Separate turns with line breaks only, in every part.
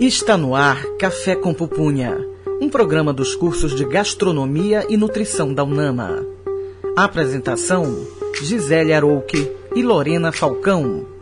Está no ar Café com Pupunha, um programa dos cursos de Gastronomia e Nutrição da UNAMA. A apresentação: Gisele Arouque e Lorena Falcão.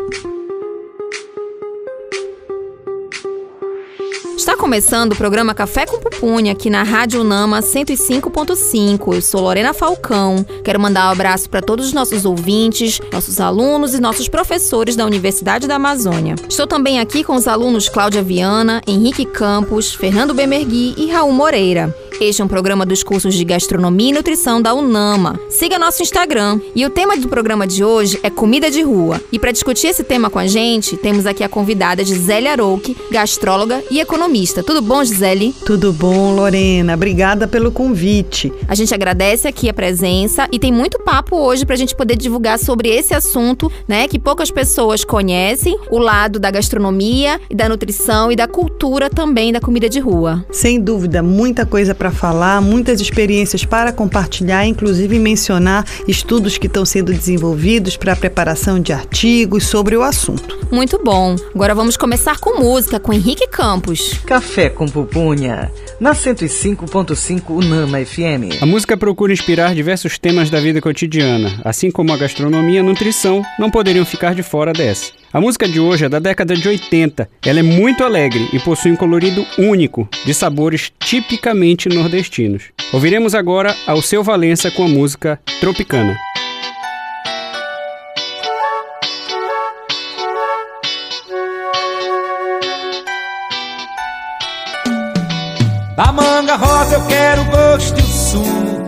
Está começando o programa Café com Pupunha aqui na Rádio Nama 105.5. Eu sou Lorena Falcão. Quero mandar um abraço para todos os nossos ouvintes, nossos alunos e nossos professores da Universidade da Amazônia. Estou também aqui com os alunos Cláudia Viana, Henrique Campos, Fernando Bemergui e Raul Moreira. Este é um programa dos cursos de Gastronomia e Nutrição da UNAMA. Siga nosso Instagram. E o tema do programa de hoje é comida de rua. E para discutir esse tema com a gente, temos aqui a convidada Gisele Arouque, gastróloga e economista. Tudo bom, Gisele?
Tudo bom, Lorena. Obrigada pelo convite.
A gente agradece aqui a presença e tem muito papo hoje para a gente poder divulgar sobre esse assunto, né, que poucas pessoas conhecem, o lado da gastronomia e da nutrição e da cultura também da comida de rua.
Sem dúvida, muita coisa para para falar, muitas experiências para compartilhar, inclusive mencionar estudos que estão sendo desenvolvidos para a preparação de artigos sobre o assunto.
Muito bom. Agora vamos começar com música com Henrique Campos.
Café com pupunha, na 105.5 Unama FM.
A música procura inspirar diversos temas da vida cotidiana, assim como a gastronomia e a nutrição não poderiam ficar de fora dessa. A música de hoje é da década de 80. Ela é muito alegre e possui um colorido único, de sabores tipicamente nordestinos. Ouviremos agora Alceu Valença com a música Tropicana.
Da manga rosa eu quero gosto e sumo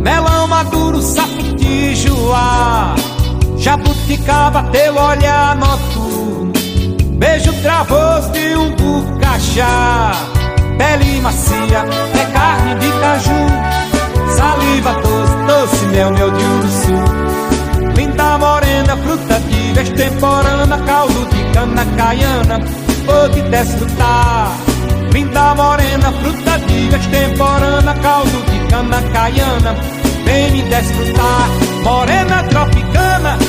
Melão maduro, sapo de joá Jabuticaba, teu olhar noturno Beijo travoso de um burcachá Pele macia, é carne de caju. Saliva doce, doce mel, mel de urso. Linda morena, fruta de extemporânea Caldo de cana caiana, te desfrutar. Linda morena, fruta de extemporânea Caldo de cana caiana, vem me desfrutar. Morena tropicana,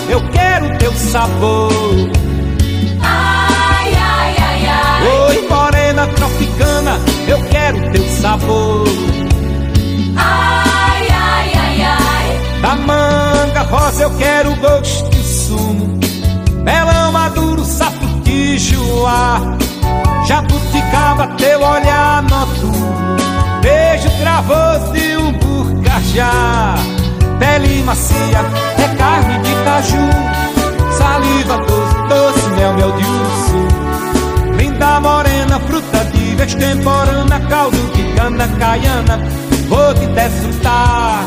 eu quero teu sabor.
Ai, ai, ai, ai.
Oi, morena tropicana, eu quero teu sabor.
Ai, ai, ai, ai.
Da manga rosa eu quero gosto e sumo. Melão maduro, sapo de joá. Jabuticaba, teu olhar noturno. Beijo travoso de um burcajá pele macia, é carne de caju, saliva doce, doce, mel, mel de urso. Linda morena, fruta de extemporânea, caldo de cana caiana, vou te desfrutar.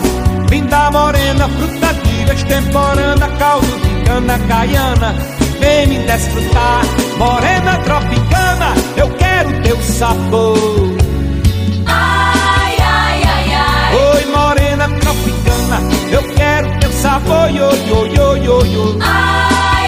Linda morena, fruta de extemporânea, caldo de cana caiana, vem me desfrutar. Morena tropicana, eu quero teu sabor.
Ai, ai, ai, ai.
Oi, morena tropicana, eu quero teu sabor, yo, yo, yo, yo, yo.
Ai,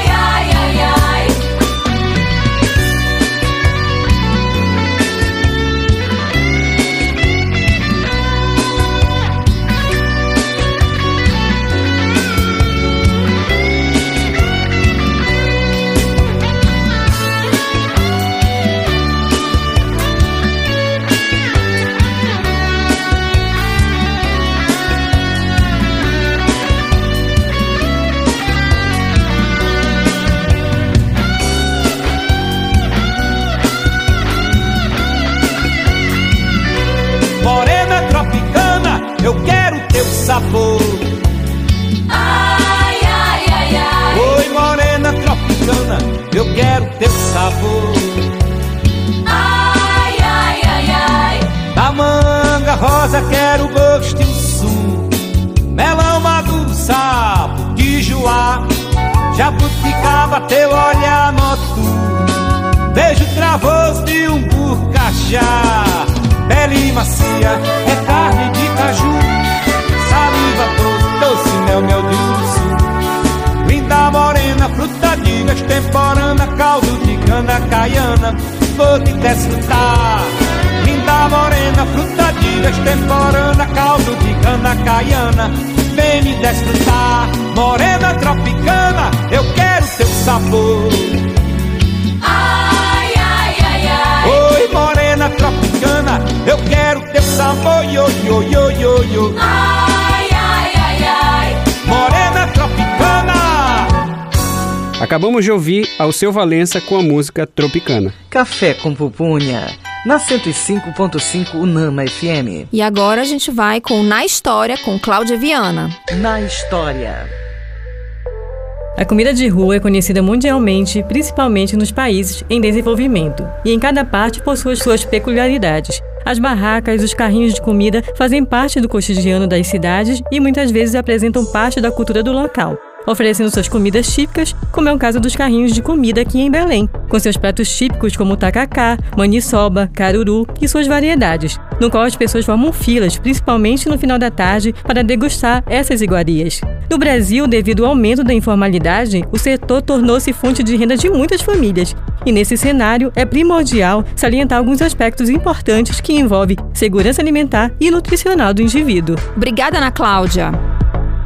teu olhar noturno. Beijo travoso de um burcachá. Pele macia, é carne de caju. Saliva doce, doce mel, mel de urso. Linda morena, fruta de extemporânea, caldo de cana caiana, vou te desfrutar. Linda morena, fruta de extemporânea, caldo de cana caiana, vem me desfrutar. Morena yo.
Ai, ai, ai, ai.
Morena tropicana.
Acabamos de ouvir Alceu Valença com a música Tropicana.
Café com Pupunha, na 105.5 Unama FM.
E agora a gente vai com Na História com Cláudia Viana.
Na história.
A comida de rua é conhecida mundialmente, principalmente nos países em desenvolvimento, e em cada parte possui suas peculiaridades. As barracas os carrinhos de comida fazem parte do cotidiano das cidades e muitas vezes apresentam parte da cultura do local, oferecendo suas comidas típicas, como é o caso dos carrinhos de comida aqui em Belém, com seus pratos típicos como tacacá, maniçoba, caruru e suas variedades, no qual as pessoas formam filas, principalmente no final da tarde, para degustar essas iguarias. No Brasil, devido ao aumento da informalidade, o setor tornou-se fonte de renda de muitas famílias. E nesse cenário, é primordial salientar alguns aspectos importantes que envolvem segurança alimentar e nutricional do indivíduo.
Obrigada, Ana Cláudia.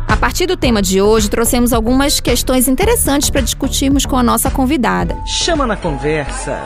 A partir do tema de hoje, trouxemos algumas questões interessantes para discutirmos com a nossa convidada.
Chama na conversa.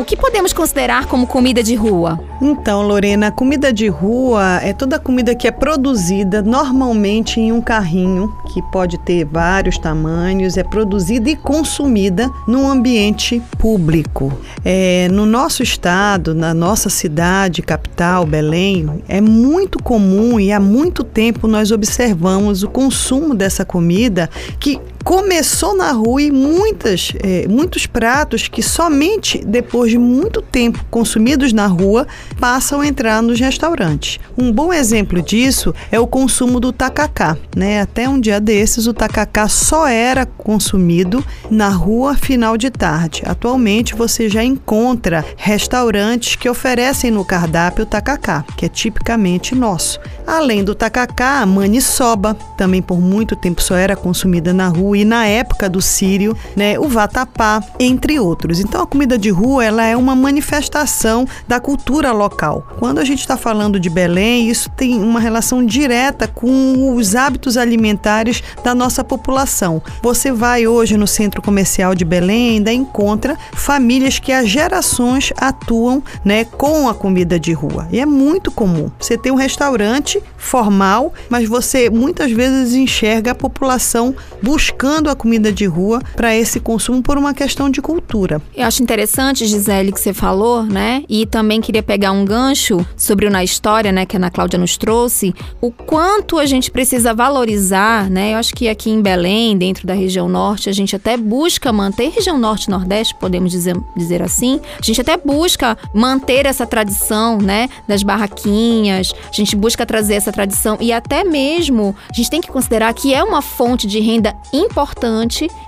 O que podemos considerar como comida de rua?
Então, Lorena, a comida de rua é toda comida que é produzida normalmente em um carrinho, que pode ter vários tamanhos, é produzida e consumida num ambiente público. É, no nosso estado, na nossa cidade, capital, Belém, é muito comum e há muito tempo nós observamos o consumo dessa comida que começou na rua e muitas, eh, muitos pratos que somente depois de muito tempo consumidos na rua passam a entrar nos restaurantes. Um bom exemplo disso é o consumo do tacacá. Né? Até um dia desses, o tacacá só era consumido na rua final de tarde. Atualmente, você já encontra restaurantes que oferecem no cardápio o tacacá, que é tipicamente nosso. Além do tacacá, a maniçoba, também por muito tempo só era consumida na rua e na época do sírio, né, o vatapá, entre outros. Então a comida de rua ela é uma manifestação da cultura local. Quando a gente está falando de Belém, isso tem uma relação direta com os hábitos alimentares da nossa população. Você vai hoje no centro comercial de Belém, ainda encontra famílias que há gerações atuam né, com a comida de rua. E é muito comum. Você tem um restaurante formal, mas você muitas vezes enxerga a população buscando a comida de rua para esse consumo por uma questão de cultura.
Eu acho interessante, Gisele, que você falou, né? E também queria pegar um gancho sobre o Na História, né? Que a Ana Cláudia nos trouxe. O quanto a gente precisa valorizar, né? Eu acho que aqui em Belém, dentro da região norte, a gente até busca manter, região norte e nordeste, podemos dizer, dizer assim, a gente até busca manter essa tradição, né? Das barraquinhas, a gente busca trazer essa tradição e até mesmo a gente tem que considerar que é uma fonte de renda importante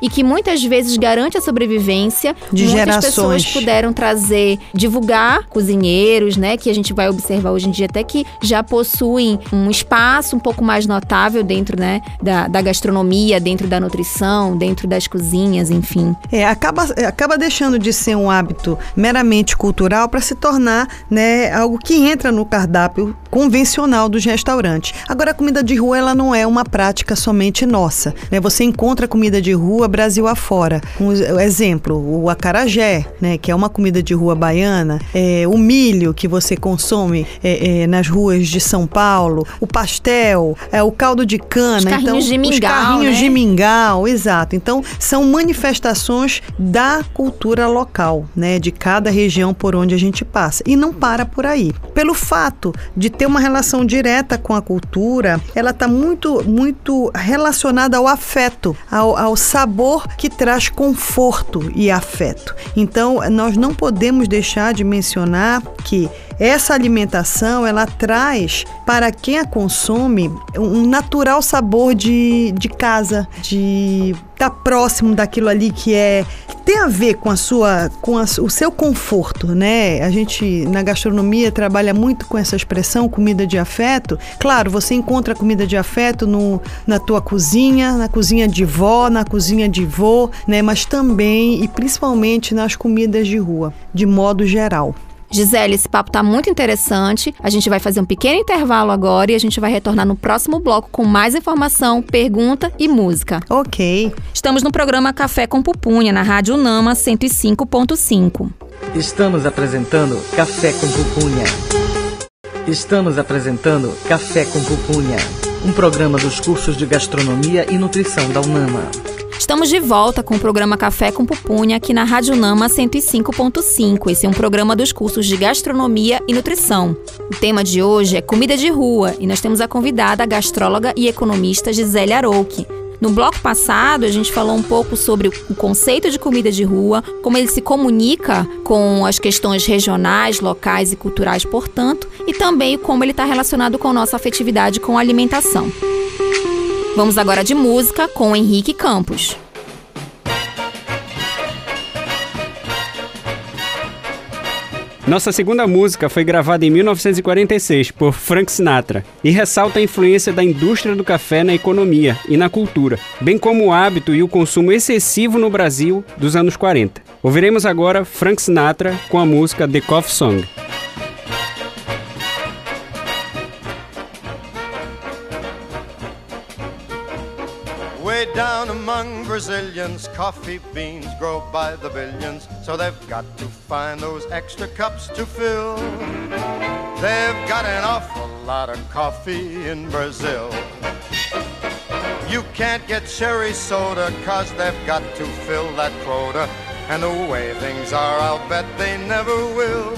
e que muitas vezes garante a sobrevivência.
De
Muitas
gerações.
pessoas puderam trazer, divulgar cozinheiros, né? Que a gente vai observar hoje em dia até que já possuem um espaço um pouco mais notável dentro, né? Da, da gastronomia, dentro da nutrição, dentro das cozinhas, enfim.
É, acaba, é, acaba deixando de ser um hábito meramente cultural para se tornar né, algo que entra no cardápio convencional dos restaurantes. Agora, a comida de rua ela não é uma prática somente nossa. Né? Você encontra comida de rua Brasil afora. Um exemplo, o acarajé, né, que é uma comida de rua baiana, é, o milho que você consome é, é, nas ruas de São Paulo, o pastel, é, o caldo de cana.
Os carrinhos
então,
de
os
mingau,
carrinhos
né?
de mingau, exato. Então, são manifestações da cultura local, né, de cada região por onde a gente passa. E não para por aí. Pelo fato de ter uma relação direta com a cultura, ela está muito, muito relacionada ao afeto, ao, ao sabor que traz conforto e afeto. Então, nós não podemos deixar de mencionar que essa alimentação ela traz para quem a consome um natural sabor de, de casa, de estar próximo daquilo ali que é tem a ver com a sua com a- o seu conforto, né? A gente na gastronomia trabalha muito com essa expressão comida de afeto. Claro, você encontra comida de afeto no, na tua cozinha, na cozinha de vó, na cozinha de vô, né? Mas também e principalmente nas comidas de rua, de modo geral.
Gisele, esse papo tá muito interessante. A gente vai fazer um pequeno intervalo agora e a gente vai retornar no próximo bloco com mais informação, pergunta e música.
Ok.
Estamos no programa Café com Pupunha, na Rádio Nama 105.5.
Estamos apresentando Café com Pupunha. Estamos apresentando Café com Pupunha, um programa dos cursos de Gastronomia e Nutrição da UNAMA.
Estamos de volta com o programa Café com Pupunha aqui na Rádio Nama 105.5. Esse é um programa dos cursos de Gastronomia e Nutrição. O tema de hoje é comida de rua e nós temos a convidada a gastróloga e economista Gisele Arouque. No bloco passado, a gente falou um pouco sobre o conceito de comida de rua, como ele se comunica com as questões regionais, locais e culturais, portanto, e também como ele está relacionado com nossa afetividade com a alimentação. Vamos agora de música com Henrique Campos.
Nossa segunda música foi gravada em 1946 por Frank Sinatra e ressalta a influência da indústria do café na economia e na cultura, bem como o hábito e o consumo excessivo no Brasil dos anos 40. Ouviremos agora Frank Sinatra com a música The Coffee Song.
Way down among Brazilians, coffee beans grow by the billions, so they've got to find those extra cups to fill. They've got an awful lot of coffee in Brazil. You can't get cherry soda, cause they've got to fill that quota. And the way things are, I'll bet they never will.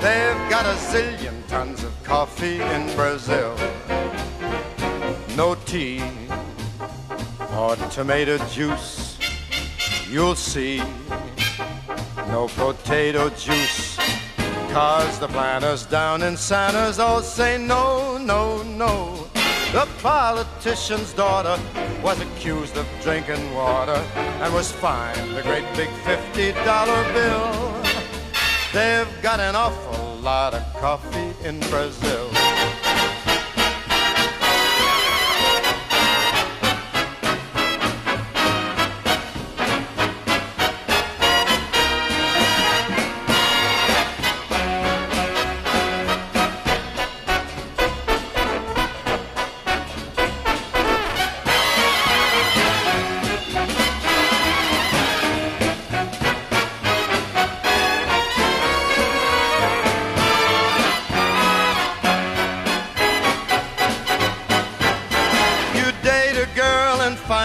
They've got a zillion tons of coffee in Brazil. No tea or tomato juice. You'll see no potato juice. Cause the planters down in Santa's all say no, no, no. The politician's daughter was accused of drinking water and was fined a great big $50 bill. They've got an awful lot of coffee in Brazil.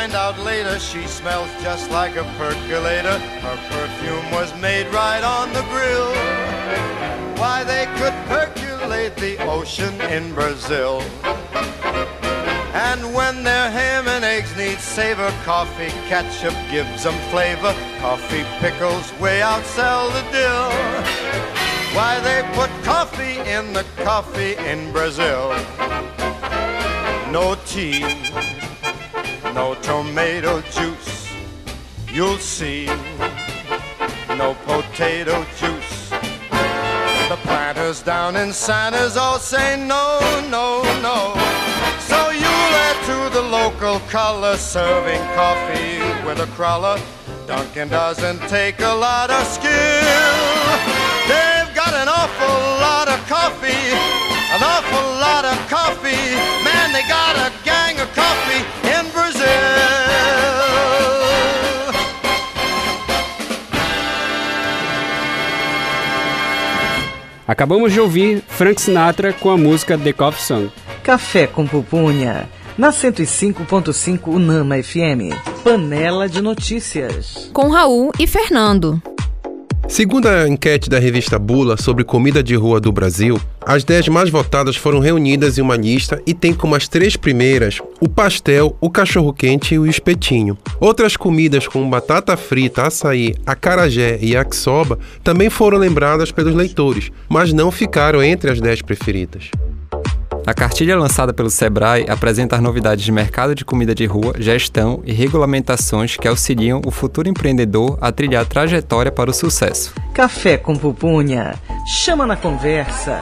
Find out later she smells just like a percolator. Her perfume was made right on the grill. Why they could percolate the ocean in Brazil. And when their ham and eggs need savor, coffee ketchup gives them flavor. Coffee pickles way outsell the dill. Why they put coffee in the coffee in Brazil. No tea, tomato juice. You'll see no potato juice. The planters down in Santa's all say no, no, no. So you'll add to the local color, serving coffee with a crawler. Dunkin' doesn't take a lot of skill. They've got an awful lot of coffee, an awful lot of coffee. Man, they got a gang of coffee in Brazil.
Acabamos de ouvir Frank Sinatra com a música The Coffee Song.
Café com Pupunha, na 105.5 Unama FM. Panela de notícias.
Com Raul e Fernando.
Segundo a enquete da revista Bula sobre comida de rua do Brasil, as 10 mais votadas foram reunidas em uma lista e tem como as três primeiras o pastel, o cachorro-quente e o espetinho. Outras comidas como batata frita, açaí, acarajé e yakisoba também foram lembradas pelos leitores, mas não ficaram entre as 10 preferidas.
A cartilha lançada pelo Sebrae apresenta as novidades de mercado de comida de rua, gestão e regulamentações que auxiliam o futuro empreendedor a trilhar a trajetória para o sucesso.
Café com Pupunha, chama na conversa.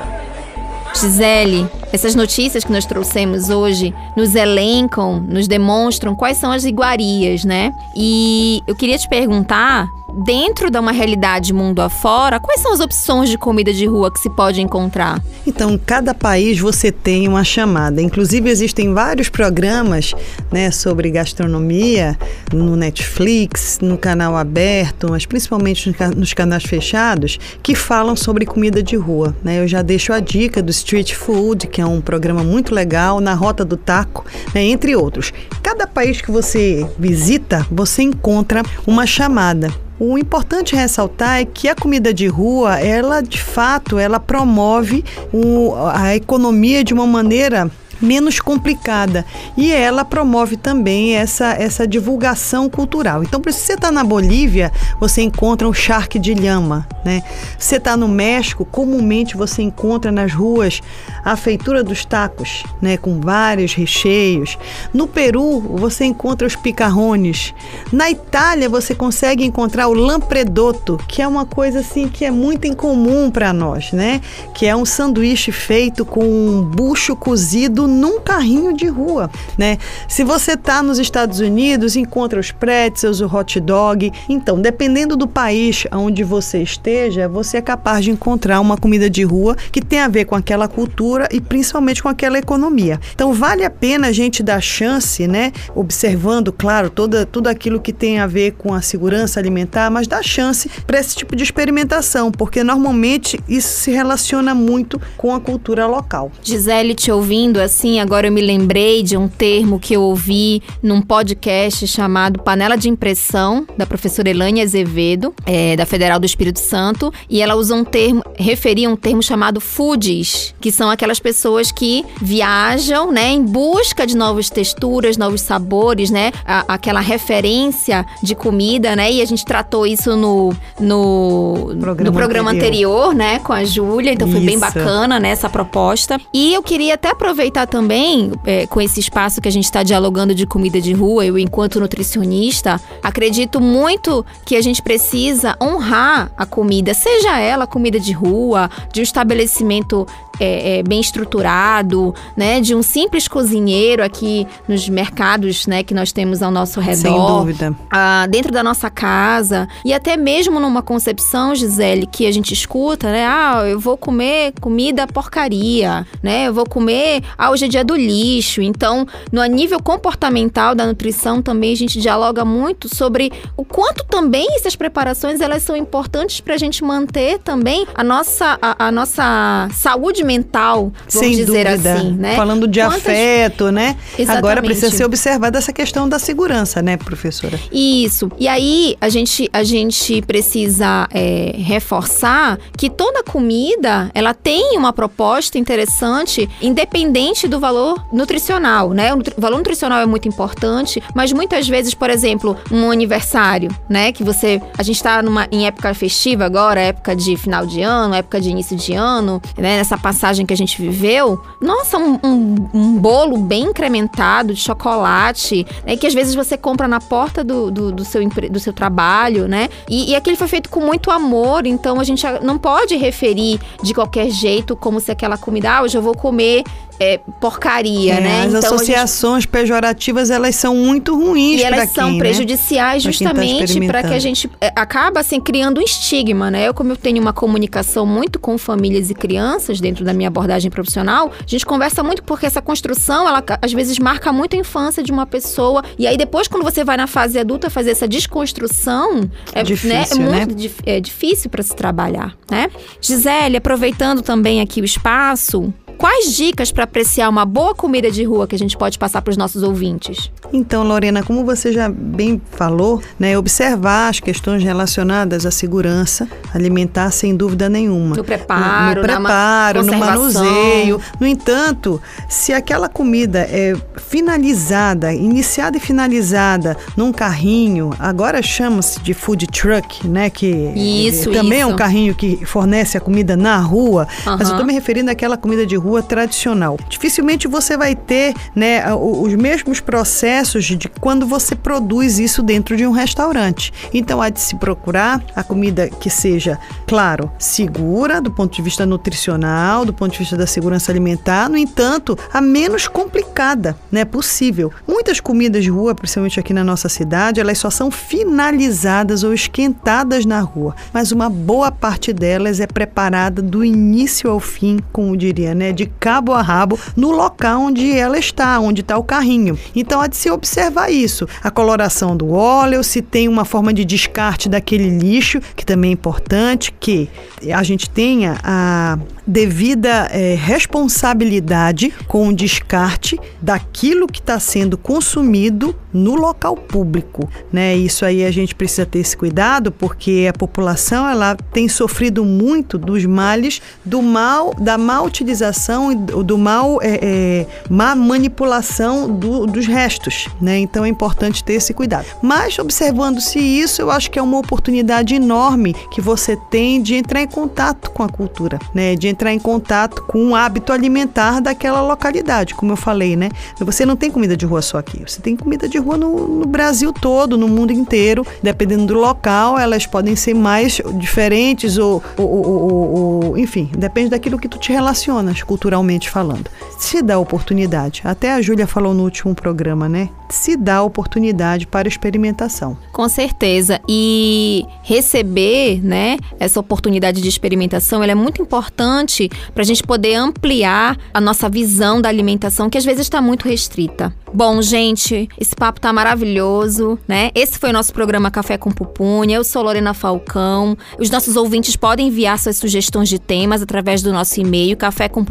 Gisele, essas notícias que nós trouxemos hoje nos elencam, nos demonstram quais são as iguarias, né? E eu queria te perguntar dentro de uma realidade mundo afora, quais são as opções de comida de rua que se pode encontrar?
Então, cada país você tem uma chamada. Inclusive, existem vários programas né, sobre gastronomia no Netflix, no canal aberto, mas principalmente nos canais fechados, que falam sobre comida de rua. Né? Eu já deixo a dica do Street Food, que é um programa muito legal, na Rota do Taco, né, entre outros. Cada país que você visita, você encontra uma chamada. O importante ressaltar é que a comida de rua, ela de fato, ela promove o, a economia de uma maneira menos complicada. E ela promove também essa, essa divulgação cultural. Então, se você está na Bolívia, você encontra um charque de lhama. Né? Você está no México, comumente você encontra nas ruas a feitura dos tacos, né? com vários recheios. No Peru, você encontra os picarrones. Na Itália, você consegue encontrar o lampredotto, que é uma coisa assim que é muito incomum para nós, né? Que é um sanduíche feito com um bucho cozido num carrinho de rua, né? Se você está nos Estados Unidos, encontra os pretzels, o hot dog. Então, dependendo do país onde você esteja, você é capaz de encontrar uma comida de rua que tem a ver com aquela cultura e principalmente com aquela economia. Então, vale a pena a gente dar chance, né? Observando, claro, toda, tudo aquilo que tem a ver com a segurança alimentar, mas dar chance para esse tipo de experimentação, porque normalmente isso se relaciona muito com a cultura local.
Gisele, te ouvindo, assim, assim, agora eu me lembrei de um termo que eu ouvi num podcast chamado Panela de Impressão, da professora Elane Azevedo, é, da Federal do Espírito Santo, e ela usa um termo, referia um termo chamado foodies, que são aquelas pessoas que viajam, né, em busca de novas texturas, novos sabores, né, a, aquela referência de comida, né, e a gente tratou isso no, no, programa, no programa anterior. anterior, né, com a Júlia, então foi isso. bem bacana, né, essa proposta. E eu queria até aproveitar também, é, com esse espaço que a gente está dialogando de comida de rua, eu, enquanto nutricionista, acredito muito que a gente precisa honrar a comida, seja ela comida de rua, de um estabelecimento é, é, bem estruturado, né? De um simples cozinheiro aqui nos mercados, né? Que nós temos ao nosso redor.
Sem dúvida.
Ah, dentro da nossa casa. E até mesmo numa concepção, Gisele, que a gente escuta, né? Ah, eu vou comer comida porcaria, né? Eu vou comer... Ah, hoje é dia do lixo. Então, no nível comportamental da nutrição também a gente dialoga muito sobre o quanto também essas preparações, elas são importantes para a gente manter também a nossa, a, a nossa saúde mental, vamos
Sem
dizer
dúvida.
assim, né?
Falando de
Quantas...
afeto, né?
Exatamente.
Agora precisa ser observada essa questão da segurança, né, professora?
Isso. E aí a gente, a gente precisa é, reforçar que toda comida ela tem uma proposta interessante, independente do valor nutricional, né? O valor nutricional é muito importante, mas muitas vezes, por exemplo, um aniversário, né? Que você. A gente está em época festiva agora, época de final de ano, época de início de ano, né? Nessa passagem que a gente viveu. Nossa, um, um, um bolo bem incrementado de chocolate, né? Que às vezes você compra na porta do, do, do seu, do seu trabalho, né? E, e aquele foi feito com muito amor, então a gente não pode referir de qualquer jeito como se aquela comida, ah, hoje eu vou comer é, porcaria,
é,
né?
As
então,
associações gente... pejorativas elas são muito ruins
e elas
quem,
são
né?
prejudiciais
tá
justamente para que a gente é, acaba assim criando um estigma, né? Eu como eu tenho uma comunicação muito com famílias e crianças dentro da minha abordagem profissional, a gente conversa muito porque essa construção ela às vezes marca muito a infância de uma pessoa e aí depois quando você vai na fase adulta fazer essa desconstrução é,
difícil,
né? é muito
né?
é difícil para se trabalhar, né? Gisele, aproveitando também aqui o espaço, quais dicas para apreciar uma boa comida de rua que a gente pode passar para os nossos ouvintes?
Então, Lorena, como você já bem falou, né, observar as questões relacionadas à segurança alimentar sem dúvida nenhuma.
No preparo,
no, no preparo, no manuseio. No entanto, se aquela comida é finalizada, iniciada e finalizada num carrinho, agora chama-se de food truck, né, que
isso,
também
isso.
é um carrinho que fornece a comida na rua, uhum. mas eu estou me referindo àquela comida de rua rua tradicional. Dificilmente você vai ter né, os mesmos processos de quando você produz isso dentro de um restaurante. Então há de se procurar a comida que seja, claro, segura do ponto de vista nutricional, do ponto de vista da segurança alimentar, no entanto, a menos complicada né, possível. Muitas comidas de rua, principalmente aqui na nossa cidade, elas só são finalizadas ou esquentadas na rua, mas uma boa parte delas é preparada do início ao fim, como diria, né, de cabo a rabo, no local onde ela está, onde está o carrinho. Então há de se observar isso, a coloração do óleo, se tem uma forma de descarte daquele lixo, que também é importante, que a gente tenha a devida é, responsabilidade com o descarte daquilo que está sendo consumido no local público, né? Isso aí a gente precisa ter esse cuidado porque a população ela tem sofrido muito dos males do mal, da má utilização e do mal é, é, má manipulação do, dos restos, né? Então é importante ter esse cuidado. Mas observando-se isso, eu acho que é uma oportunidade enorme que você tem de entrar em contato com a cultura, né? De entrar em contato com o hábito alimentar daquela localidade, como eu falei, né? Você não tem comida de rua só aqui, você tem comida de rua no, no Brasil todo, no mundo inteiro. Dependendo do local, elas podem ser mais diferentes ou, ou, ou, ou enfim, depende daquilo que tu te relacionas culturalmente falando. Se dá oportunidade, até a Júlia falou no último programa, né? Se dá oportunidade para experimentação.
Com certeza. E receber, né, essa oportunidade de experimentação, ela é muito importante para a gente poder ampliar a nossa visão da alimentação, que às vezes está muito restrita. Bom, gente, esse papo tá maravilhoso, né? Esse foi o nosso programa Café com Pupunha. Eu sou Lorena Falcão. Os nossos ouvintes podem enviar suas sugestões de temas através do nosso e-mail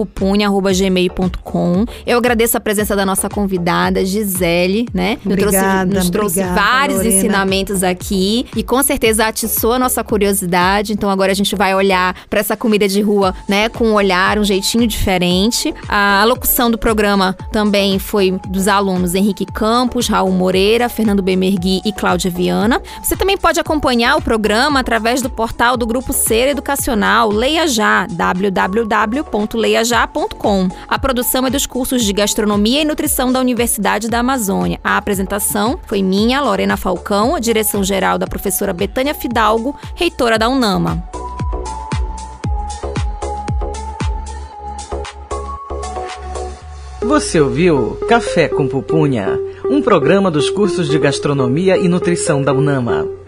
cafécompupunha@gmail.com. Eu agradeço a presença da nossa convidada Gisele, né?
Obrigada,
nos trouxe, nos trouxe
obrigada,
vários
Lorena.
ensinamentos aqui e com certeza atiçou a nossa curiosidade. Então agora a gente vai olhar para essa comida de rua, né, com um olhar, um jeitinho diferente. A locução do programa também foi dos alunos Henrique Campos, Raul Moreira, Fernando Bemergui e Cláudia Viana. Você também pode acompanhar o programa através do portal do Grupo Ser Educacional Leia Já, www.leiajá.com. A produção é dos cursos de Gastronomia e Nutrição da Universidade da Amazônia. A apresentação foi minha, Lorena Falcão, direção geral da professora Betânia Fidalgo, reitora da UNAMA.
Você ouviu Café com Pupunha, um programa dos cursos de Gastronomia e Nutrição da UNAMA.